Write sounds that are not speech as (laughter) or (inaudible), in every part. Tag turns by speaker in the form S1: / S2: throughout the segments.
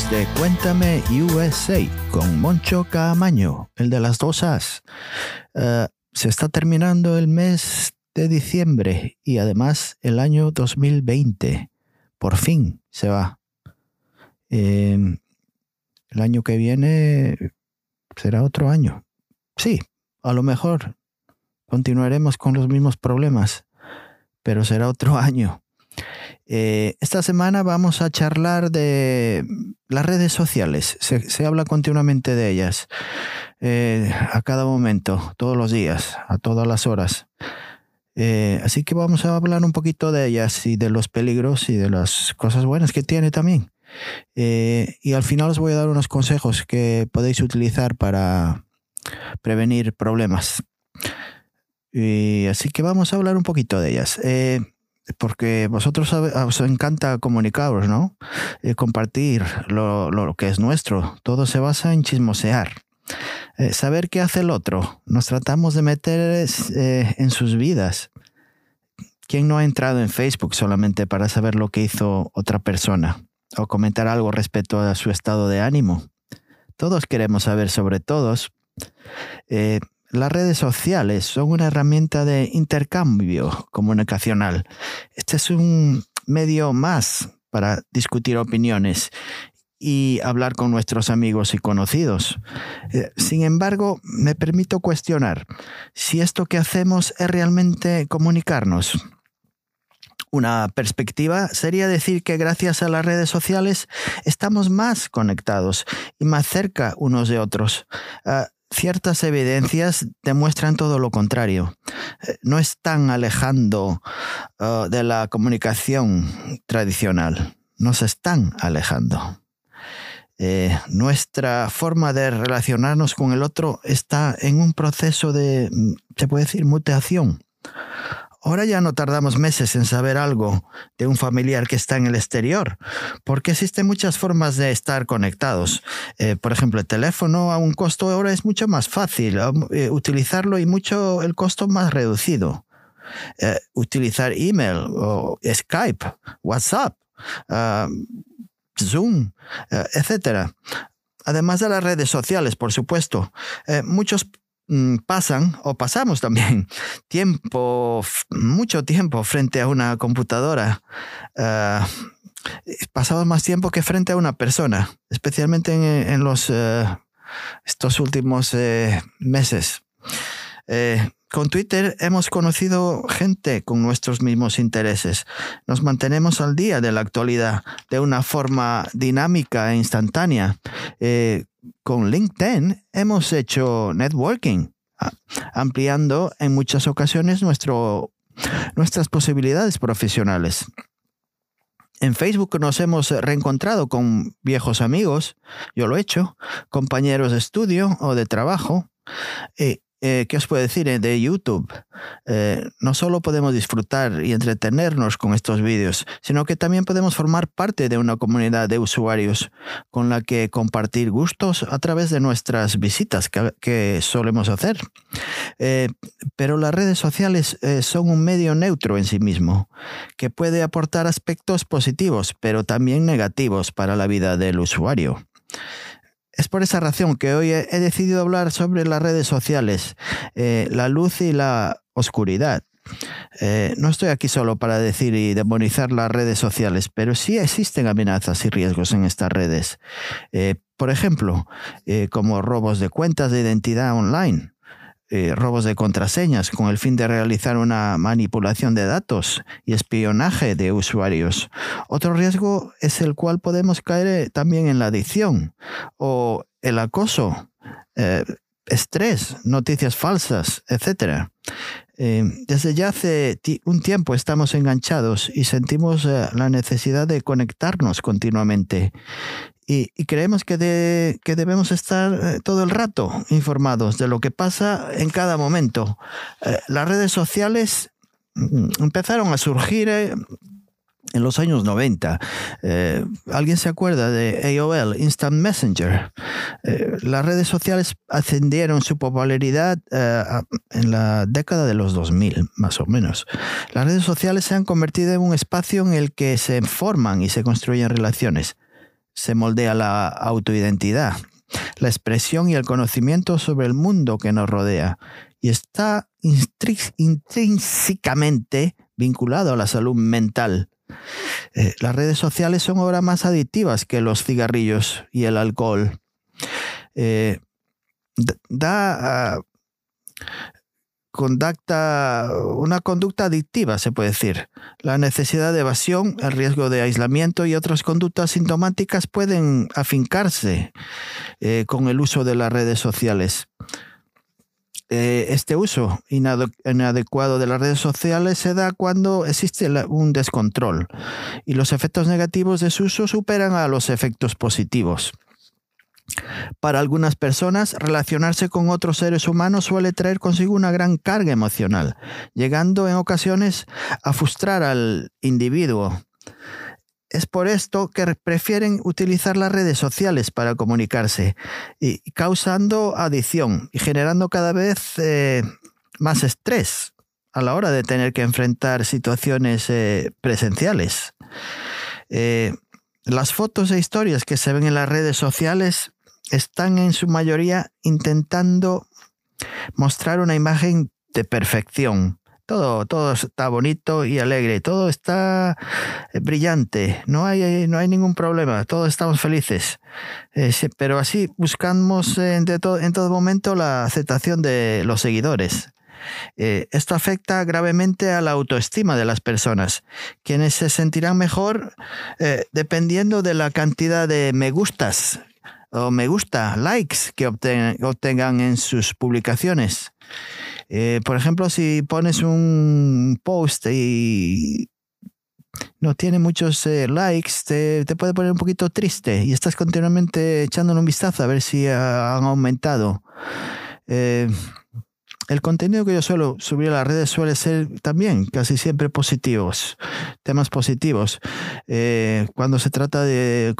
S1: Amigos de Cuéntame USA con Moncho Camaño, el de las dos As. Eh, se está terminando el mes de diciembre y además el año 2020. Por fin se va. Em, el año que viene será otro año. Sí, a lo mejor continuaremos con los mismos problemas, pero será otro (laughs) año. Eh, esta semana vamos a charlar de las redes sociales. Se, habla continuamente de ellas, eh, a cada momento, todos los días, a todas las horas. Eh, así que vamos a hablar un poquito de ellas y de los peligros y de las cosas buenas que tiene también. y al final os voy a dar unos consejos que podéis utilizar para prevenir problemas. Así que vamos a hablar un poquito de ellas porque vosotros os encanta comunicaros, ¿no? Eh, compartir lo, lo, que es nuestro. Todo se basa en chismosear. Eh, saber qué hace el otro. Nos tratamos de meter eh, en sus vidas. ¿Quién no ha entrado en Facebook solamente para saber lo que hizo otra persona? O comentar algo respecto a su estado de ánimo. Todos queremos saber sobre todos. Las redes sociales son una herramienta de intercambio comunicacional. Este es un medio más para discutir opiniones y hablar con nuestros amigos y conocidos. Eh, sin embargo, me permito cuestionar si esto que hacemos es realmente comunicarnos. Una perspectiva sería decir que gracias a las redes sociales estamos más conectados y más cerca unos de otros. Ah, ciertas evidencias demuestran todo lo contrario. Eh, no están alejando uh, de la comunicación tradicional, nos están alejando. Eh, nuestra forma de relacionarnos con el otro está en un proceso de, mm, se puede decir, mutación. Ahora ya no tardamos meses en saber algo de un familiar que está en el exterior, porque existen muchas formas de estar conectados. Eh, por ejemplo, el teléfono a un costo ahora es mucho más fácil eh, utilizarlo y mucho el costo más reducido. Eh, utilizar email o Skype, WhatsApp, Zoom, etcétera además de las redes sociales, por supuesto. muchos pasan o pasamos también (laughs) tiempo, mucho tiempo frente a una computadora. Uh, pasamos más tiempo que frente a una persona, especialmente en, los, eh, estos últimos eh, meses. Con Twitter hemos conocido gente con nuestros mismos intereses. Nos mantenemos al día de la actualidad de una forma dinámica e instantánea. Eh, con LinkedIn hemos hecho networking, ampliando en muchas ocasiones nuestro, nuestras posibilidades profesionales. En Facebook nos hemos reencontrado con viejos amigos, yo lo he hecho, compañeros de estudio o de trabajo. Eh, eh, ¿qué os puedo decir? Eh, de YouTube. Eh, no solo podemos disfrutar y entretenernos con estos vídeos, sino que también podemos formar parte de una comunidad de usuarios con la que compartir gustos a través de nuestras visitas que, solemos hacer. pero las redes sociales son un medio neutro en sí mismo, que puede aportar aspectos positivos, pero también negativos para la vida del usuario. Es por esa razón que hoy he, decidido hablar sobre las redes sociales, eh, la luz y la oscuridad. Eh, no estoy aquí solo para decir y demonizar las redes sociales, pero sí existen amenazas y riesgos en estas redes. Eh, por ejemplo, como robos de cuentas de identidad online, eh, robos de contraseñas con el fin de realizar una manipulación de datos y espionaje de usuarios. Otro riesgo es el cual podemos caer eh, también en la adicción o el acoso, eh, estrés, noticias falsas, etc. desde ya hace un tiempo estamos enganchados y sentimos la necesidad de conectarnos continuamente y, creemos que, debemos estar eh, todo el rato informados de lo que pasa en cada momento. Eh, las redes sociales mm, empezaron a surgir eh, en los años 90. ¿Alguien se acuerda de AOL, Instant Messenger? las redes sociales ascendieron su popularidad en la década de los 2000, más o menos. Las redes sociales se han convertido en un espacio en el que se forman y se construyen relaciones se moldea la autoidentidad, la expresión y el conocimiento sobre el mundo que nos rodea y está intrínsecamente vinculado a la salud mental. Eh, las redes sociales son ahora más adictivas que los cigarrillos y el alcohol. Eh, da ah, conducta, una conducta adictiva, se puede decir. La necesidad de evasión, el riesgo de aislamiento y otras conductas sintomáticas pueden afincarse eh, con el uso de las redes sociales. Eh, este uso inadecuado de las redes sociales se da cuando existe un descontrol y los efectos negativos de su uso superan a los efectos positivos. Para algunas personas, relacionarse con otros seres humanos suele traer consigo una gran carga emocional, llegando en ocasiones a frustrar al individuo. Es por esto que prefieren utilizar las redes sociales para comunicarse, y causando adicción y generando cada vez eh, más estrés a la hora de tener que enfrentar situaciones eh, presenciales. Eh, las fotos e historias que se ven en las redes sociales están en su mayoría intentando mostrar una imagen de perfección. Todo, todo está bonito y alegre, todo está eh, brillante, no hay, no hay ningún problema, todos estamos felices. Eh, pero así buscamos en, todo momento la aceptación de los seguidores. Eh, esto afecta gravemente a la autoestima de las personas, quienes se sentirán mejor dependiendo de la cantidad de me gustas o me gusta, likes que obtengan en sus publicaciones. Eh, por ejemplo, si pones un post y no tiene muchos eh, likes, te, puede poner un poquito triste y estás continuamente echándole un vistazo a ver si han aumentado. Eh, el contenido que yo suelo subir a las redes suele ser también casi siempre positivos, temas positivos, eh, cuando se trata de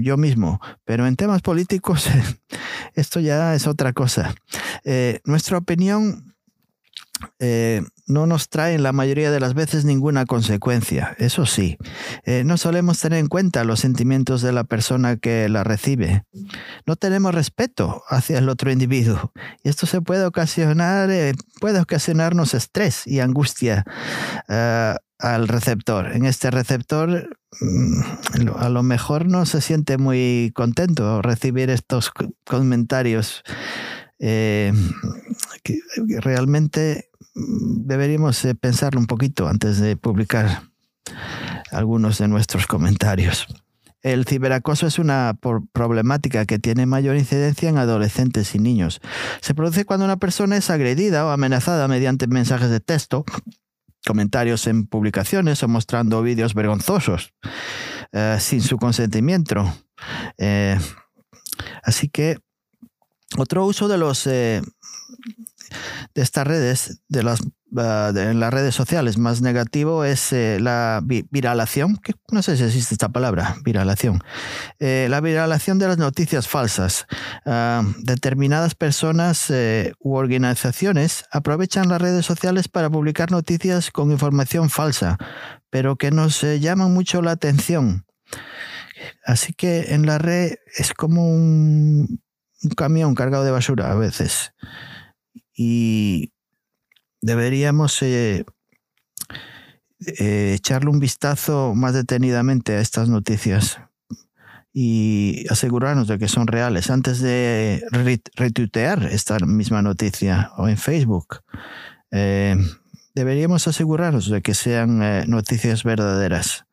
S1: yo mismo, pero en temas políticos (laughs) esto ya es otra cosa. Eh, nuestra opinión eh, no nos trae la mayoría de las veces ninguna consecuencia. Eso sí, eh, no solemos tener en cuenta los sentimientos de la persona que la recibe. No tenemos respeto hacia el otro individuo. Y esto se puede ocasionar, eh, puede ocasionarnos estrés y angustia al receptor. En este receptor mm, a lo mejor no se siente muy contento recibir estos comentarios realmente deberíamos eh, pensarlo un poquito antes de publicar algunos de nuestros comentarios. El ciberacoso es una problemática que tiene mayor incidencia en adolescentes y niños. Se produce cuando una persona es agredida o amenazada mediante mensajes de texto, comentarios en publicaciones o mostrando vídeos vergonzosos eh, sin su consentimiento. Eh, así que otro uso de los de estas redes, de las, ah, en las redes sociales, más negativo es eh, la viralación, que no sé si existe esta palabra, viralación. Eh, la viralación de las noticias falsas. Ah, determinadas personas eh, u organizaciones aprovechan las redes sociales para publicar noticias con información falsa, pero que nos llaman mucho la atención. Así que en la red es como un camión cargado de basura a veces y deberíamos eh, eh, echarle un vistazo más detenidamente a estas noticias y asegurarnos de que son reales antes de retuitear esta misma noticia o en Facebook. Eh, deberíamos asegurarnos de que sean noticias verdaderas.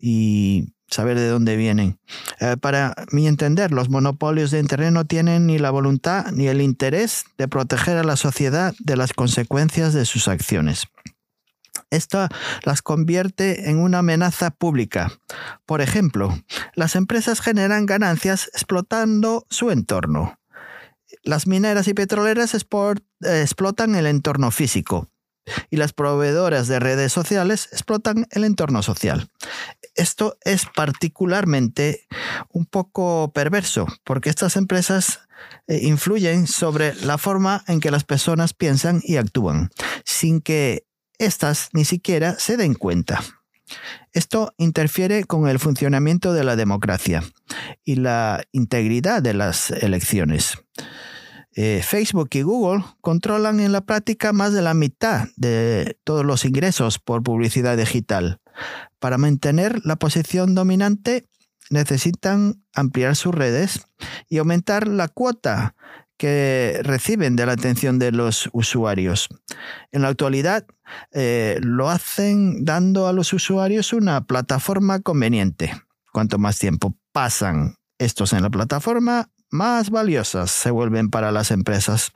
S1: Y saber de dónde vienen. Eh, para mi entender, los monopolios de Internet no tienen ni la voluntad ni el interés de proteger a la sociedad de las consecuencias de sus acciones. Esto las convierte en una amenaza pública. Por ejemplo, las empresas generan ganancias explotando su entorno. Las mineras y petroleras explotan el entorno físico y las proveedoras de redes sociales explotan el entorno social. Esto es particularmente un poco perverso porque estas empresas eh, influyen sobre la forma en que las personas piensan y actúan sin que éstas ni siquiera se den cuenta. Esto interfiere con el funcionamiento de la democracia y la integridad de las elecciones. Eh, Facebook y Google controlan en la práctica más de la mitad de todos los ingresos por publicidad digital. Para mantener la posición dominante necesitan ampliar sus redes y aumentar la cuota que reciben de la atención de los usuarios. En la actualidad eh, lo hacen dando a los usuarios una plataforma conveniente. Cuanto más tiempo pasan estos en la plataforma, más valiosas se vuelven para las empresas.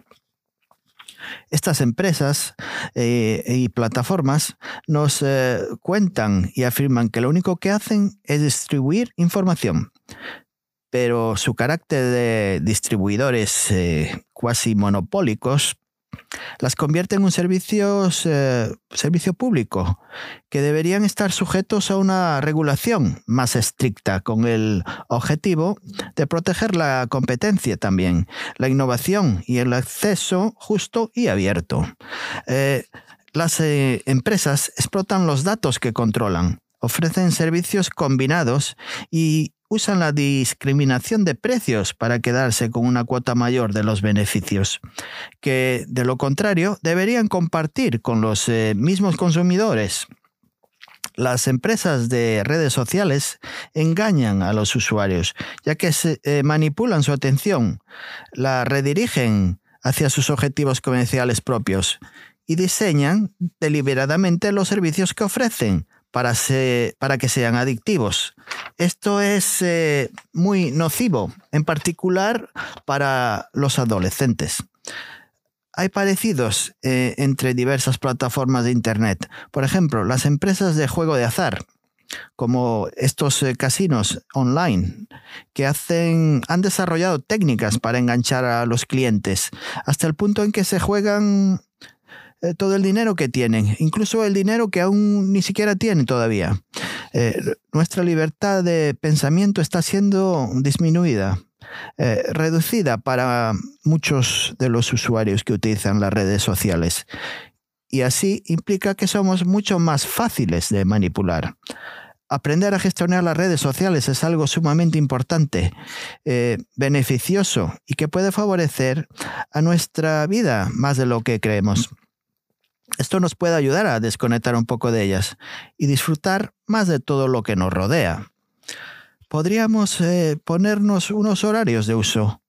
S1: Estas empresas eh, y plataformas nos eh, cuentan y afirman que lo único que hacen es distribuir información, pero su carácter de distribuidores eh, cuasi monopólicos las convierte en un servicio, eh, servicio público que deberían estar sujetos a una regulación más estricta con el objetivo de proteger la competencia también, la innovación y el acceso justo y abierto. Eh, las empresas explotan los datos que controlan, ofrecen servicios combinados y usan la discriminación de precios para quedarse con una cuota mayor de los beneficios, que de lo contrario deberían compartir con los eh, mismos consumidores. Las empresas de redes sociales engañan a los usuarios, ya que eh, manipulan su atención, la redirigen hacia sus objetivos comerciales propios y diseñan deliberadamente los servicios que ofrecen para, que sean adictivos. Esto es eh, muy nocivo, en particular para los adolescentes. Hay parecidos eh, entre diversas plataformas de Internet. Por ejemplo, las empresas de juego de azar, como estos eh, casinos online, que hacen, han desarrollado técnicas para enganchar a los clientes, hasta el punto en que se juegan eh, todo el dinero que tienen, incluso el dinero que aún ni siquiera tienen todavía. Eh, nuestra libertad de pensamiento está siendo disminuida, eh, reducida para muchos de los usuarios que utilizan las redes sociales. Y así implica que somos mucho más fáciles de manipular. Aprender a gestionar las redes sociales es algo sumamente importante, beneficioso y que puede favorecer a nuestra vida más de lo que creemos. Esto nos puede ayudar a desconectar un poco de ellas y disfrutar más de todo lo que nos rodea. Podríamos eh, ponernos unos horarios de uso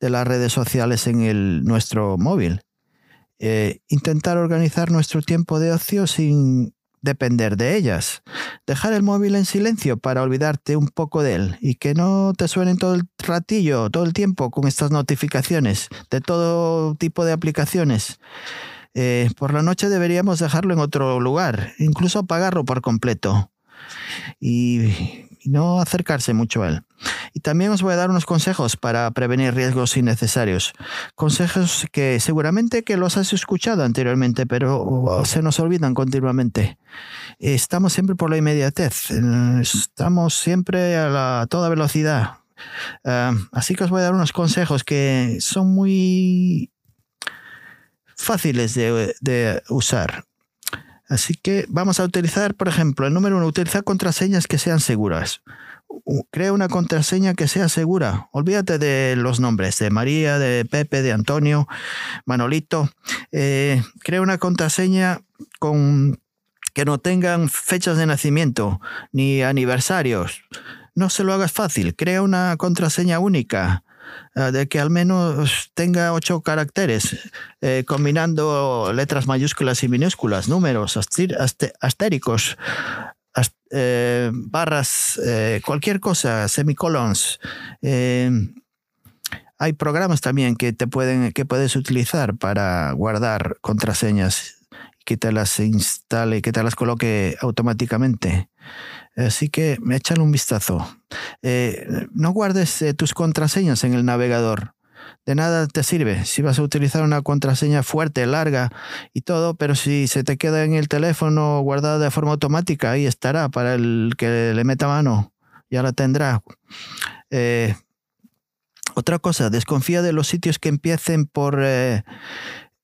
S1: de las redes sociales en nuestro móvil. Eh, intentar organizar nuestro tiempo de ocio sin depender de ellas. Dejar el móvil en silencio para olvidarte un poco de él y que no te suenen todo el ratillo, todo el tiempo con estas notificaciones de todo tipo de aplicaciones. Eh, por la noche deberíamos dejarlo en otro lugar, incluso apagarlo por completo y, no acercarse mucho a él. Y también os voy a dar unos consejos para prevenir riesgos innecesarios. Consejos que seguramente que los has escuchado anteriormente, pero se nos olvidan continuamente. Estamos siempre por la inmediatez, estamos siempre a, toda velocidad. Ah, así que os voy a dar unos consejos que son muy fáciles de, usar. Así que vamos a utilizar, por ejemplo, el número uno, utilizar contraseñas que sean seguras. Crea una contraseña que sea segura. Olvídate de los nombres de María, de Pepe, de Antonio, Manolito. Eh, crea una contraseña con que no tengan fechas de nacimiento ni aniversarios. No se lo hagas fácil. Crea una contraseña única Ah, de que al menos tenga ocho caracteres, eh, combinando letras mayúsculas y minúsculas, números, astéricos, eh, barras, eh, cualquier cosa, semicolons. hay programas también que te pueden, que puedes utilizar para guardar contraseñas, que te las instale, que te las coloque automáticamente. Así que échale un vistazo. Eh, no guardes eh, tus contraseñas en el navegador. De nada te sirve si vas a utilizar una contraseña fuerte, larga y todo, pero si se te queda en el teléfono guardada de forma automática, ahí estará para el que le meta mano. Ya la tendrá. Eh, otra cosa, desconfía de los sitios que empiecen por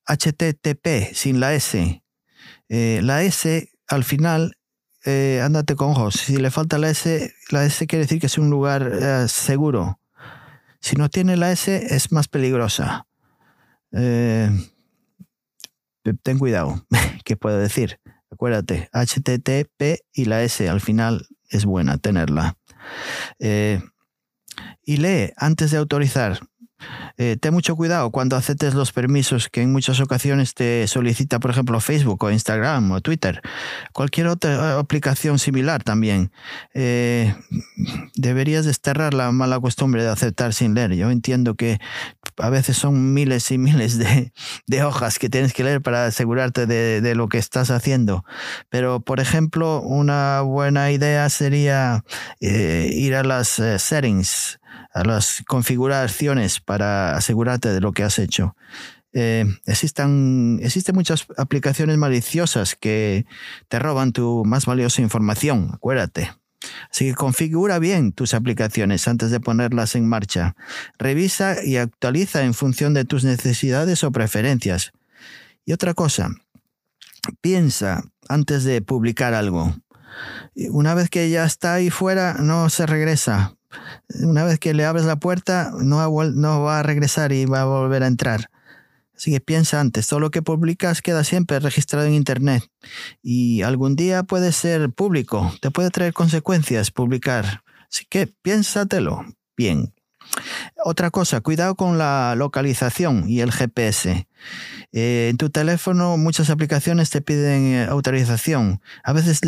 S1: HTTP sin la S. la S al final eh, ándate con ojos. Si le falta la S, la S quiere decir que es un lugar eh, seguro. Si no tiene la S, es más peligrosa. Eh, ten cuidado, (laughs) ¿qué puedo decir? Acuérdate, HTTP y la S al final es buena tenerla. y lee antes de autorizar. Eh, ten mucho cuidado cuando aceptes los permisos que en muchas ocasiones te solicita, por ejemplo, Facebook o Instagram o Twitter. Cualquier otra eh, aplicación similar también. Eh, deberías desterrar la mala costumbre de aceptar sin leer. Yo entiendo que a veces son miles y miles de, hojas que tienes que leer para asegurarte de, lo que estás haciendo. Pero, por ejemplo, una buena idea sería ir a las settings a las configuraciones para asegurarte de lo que has hecho. Eh, existen muchas aplicaciones maliciosas que te roban tu más valiosa información, acuérdate. Así que configura bien tus aplicaciones antes de ponerlas en marcha. Revisa y actualiza en función de tus necesidades o preferencias. Y otra cosa, piensa antes de publicar algo. Una vez que ya está ahí fuera, no se regresa una vez que le abres la puerta, no va, no va a regresar y va a volver a entrar. Así que piensa antes, todo lo que publicas queda siempre registrado en Internet y algún día puede ser público, te puede traer consecuencias publicar. Así que piénsatelo bien. Otra cosa, cuidado con la localización y el GPS. Eh, en tu teléfono muchas aplicaciones te piden eh, autorización. A veces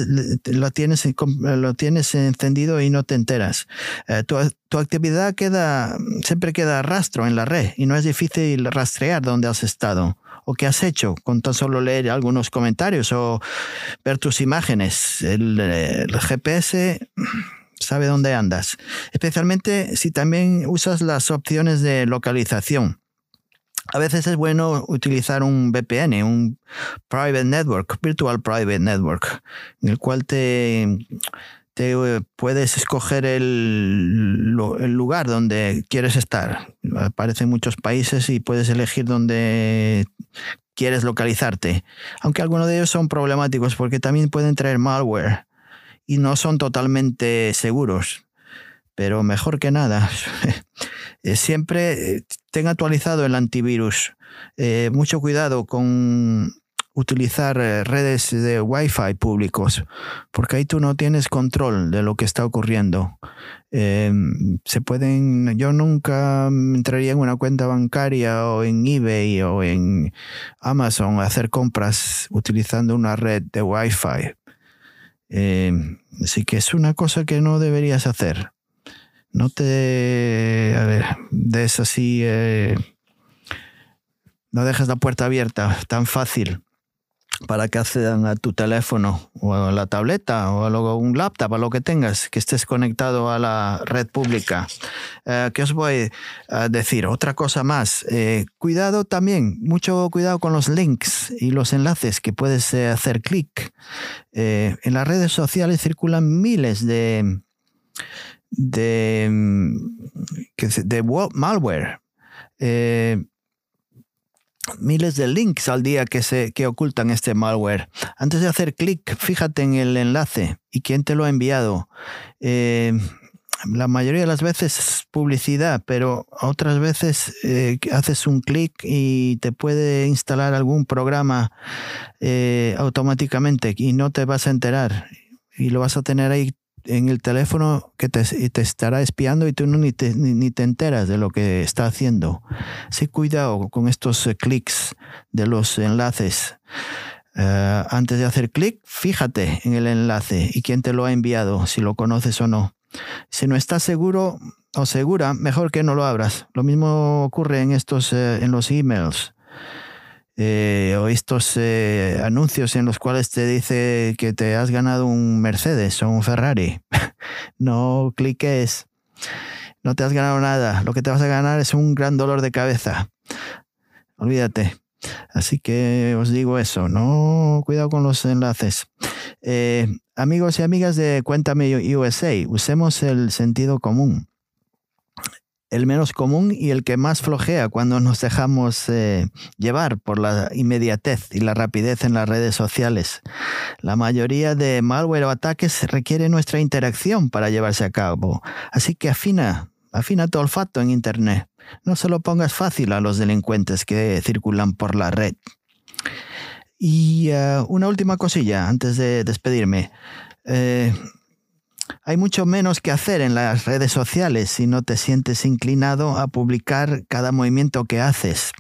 S1: lo tienes, lo tienes encendido y no te enteras. Eh, tu, actividad queda, siempre queda rastro en la red y no es difícil rastrear dónde has estado o qué has hecho con tan solo leer algunos comentarios o ver tus imágenes. el GPS sabe dónde andas, especialmente si también usas las opciones de localización. A veces es bueno utilizar un VPN, un Private Network, Virtual Private Network, en el cual te, eh, puedes escoger el, el, lugar donde quieres estar. Aparecen muchos países y puedes elegir dónde quieres localizarte. Aunque algunos de ellos son problemáticos porque también pueden traer malware y no son totalmente seguros. Pero mejor que nada, (laughs) eh, siempre eh, ten actualizado el antivirus. Eh, mucho cuidado con utilizar redes de Wi-Fi públicos, porque ahí tú no tienes control de lo que está ocurriendo. se pueden, yo nunca entraría en una cuenta bancaria o en eBay o en Amazon a hacer compras utilizando una red de Wi-Fi eh, así que es una cosa que no deberías hacer. No te a ver, des así, eh, no dejes la puerta abierta tan fácil para que accedan a tu teléfono o a la tableta o a un laptop, a lo que tengas, que estés conectado a la red pública. Eh, ¿Qué os voy a decir? Otra cosa más. Eh, cuidado también, mucho cuidado con los links y los enlaces que puedes eh, hacer clic. en las redes sociales circulan miles de, de, de malware miles de links al día que, se, que ocultan este malware. Antes de hacer clic, fíjate en el enlace y quién te lo ha enviado. Eh, la mayoría de las veces es publicidad, pero otras veces eh, haces un clic y te puede instalar algún programa eh, automáticamente y no te vas a enterar y lo vas a tener ahí en el teléfono que te, te estará espiando y tú no, ni, te, ni, te enteras de lo que está haciendo. Sí, cuidado con estos eh, clics de los enlaces. Eh, antes de hacer clic, fíjate en el enlace y quién te lo ha enviado, si lo conoces o no. Si no estás seguro o segura, mejor que no lo abras. Lo mismo ocurre en estos, eh, en los emails. Eh, o estos eh, anuncios en los cuales te dice que te has ganado un Mercedes o un Ferrari. (laughs) no cliques, no te has ganado nada. Lo que te vas a ganar es un gran dolor de cabeza. Olvídate. Así que os digo eso, no cuidado con los enlaces. Eh, amigos y amigas de Cuéntame USA, usemos el sentido común. El menos común y el que más flojea cuando nos dejamos eh, llevar por la inmediatez y la rapidez en las redes sociales. La mayoría de malware o ataques requiere nuestra interacción para llevarse a cabo, así que afina, afina tu olfato en Internet. No se lo pongas fácil a los delincuentes que circulan por la red. Y eh, una última cosilla antes de despedirme. Eh, hay mucho menos que hacer en las redes sociales si no te sientes inclinado a publicar cada movimiento que haces.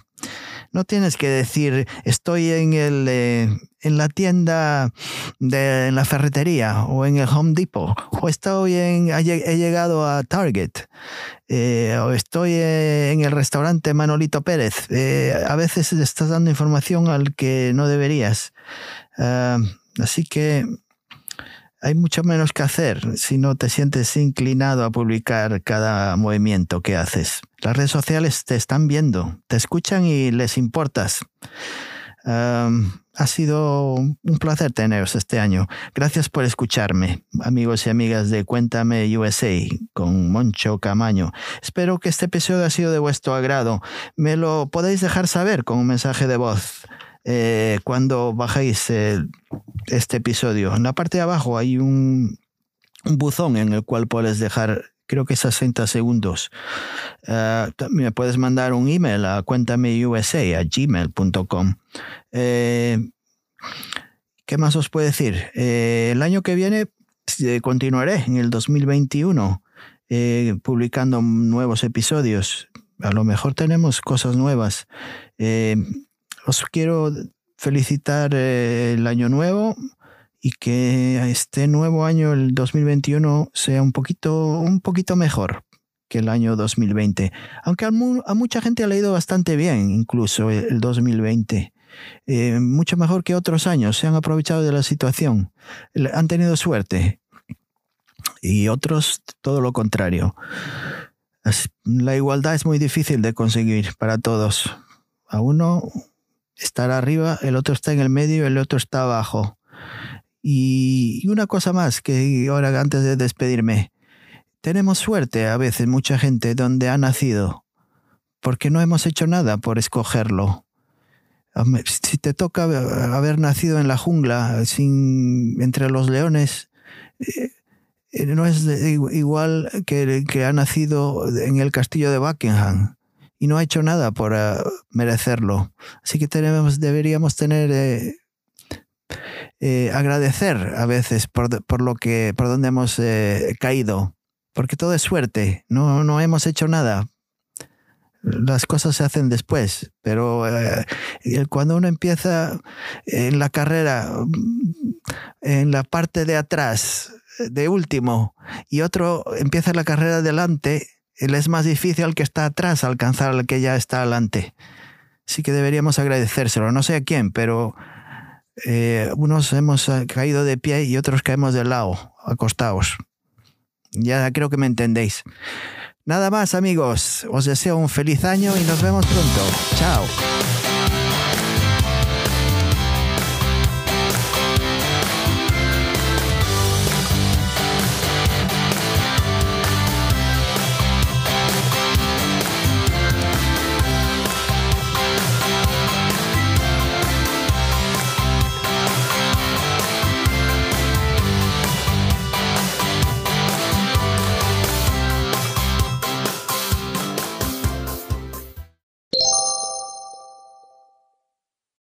S1: No tienes que decir estoy en, el, eh, en la tienda de la ferretería o en el Home Depot o estoy en, he llegado a Target eh, o estoy eh, en el restaurante Manolito Pérez. a veces estás dando información al que no deberías. Ah, así que hay mucho menos que hacer si no te sientes inclinado a publicar cada movimiento que haces. Las redes sociales te están viendo, te escuchan y les importas. ha sido un placer teneros este año. Gracias por escucharme, amigos y amigas de Cuéntame USA con Moncho Camaño. Espero que este episodio haya sido de vuestro agrado. Me lo podéis dejar saber con un mensaje de voz eh, cuando bajáis este episodio. En la parte de abajo hay un, buzón en el cual puedes dejar creo que 60 segundos. Uh, me puedes mandar un email a cuéntameusa a gmail.com. Eh, ¿Qué más os puedo decir? el año que viene continuaré en el 2021 publicando nuevos episodios. A lo mejor tenemos cosas nuevas os quiero felicitar eh, el año nuevo y que este nuevo año, el 2021, sea un poquito, un poquito mejor que el año 2020. Aunque a, mucha gente ha leído bastante bien, incluso el 2020. Eh, mucho mejor que otros años. Se han aprovechado de la situación. Han tenido suerte. Y otros todo lo contrario. La igualdad es muy difícil de conseguir para todos. A uno estar arriba, el otro está en el medio el otro está abajo. Y una cosa más que ahora antes de despedirme, tenemos suerte a veces mucha gente donde ha nacido, porque no hemos hecho nada por escogerlo. Si te toca haber nacido en la jungla, sin, entre los leones, eh, eh, no es igual que, que ha nacido en el castillo de Buckingham y no ha hecho nada por eh, merecerlo. Así que deberíamos tener eh, eh, agradecer a veces por, lo que por donde hemos caído, porque todo es suerte. No, no hemos hecho nada. Las cosas se hacen después, pero cuando uno empieza en la carrera, en la parte de atrás, de último, y otro empieza la carrera adelante, es más difícil al que está atrás alcanzar al que ya está adelante. Sí que deberíamos agradecérselo. No sé a quién, pero eh, unos hemos eh, caído de pie y otros caemos de lado, acostados. Ya creo que me entendéis. Nada más amigos, os deseo un feliz año y nos vemos pronto. Chao.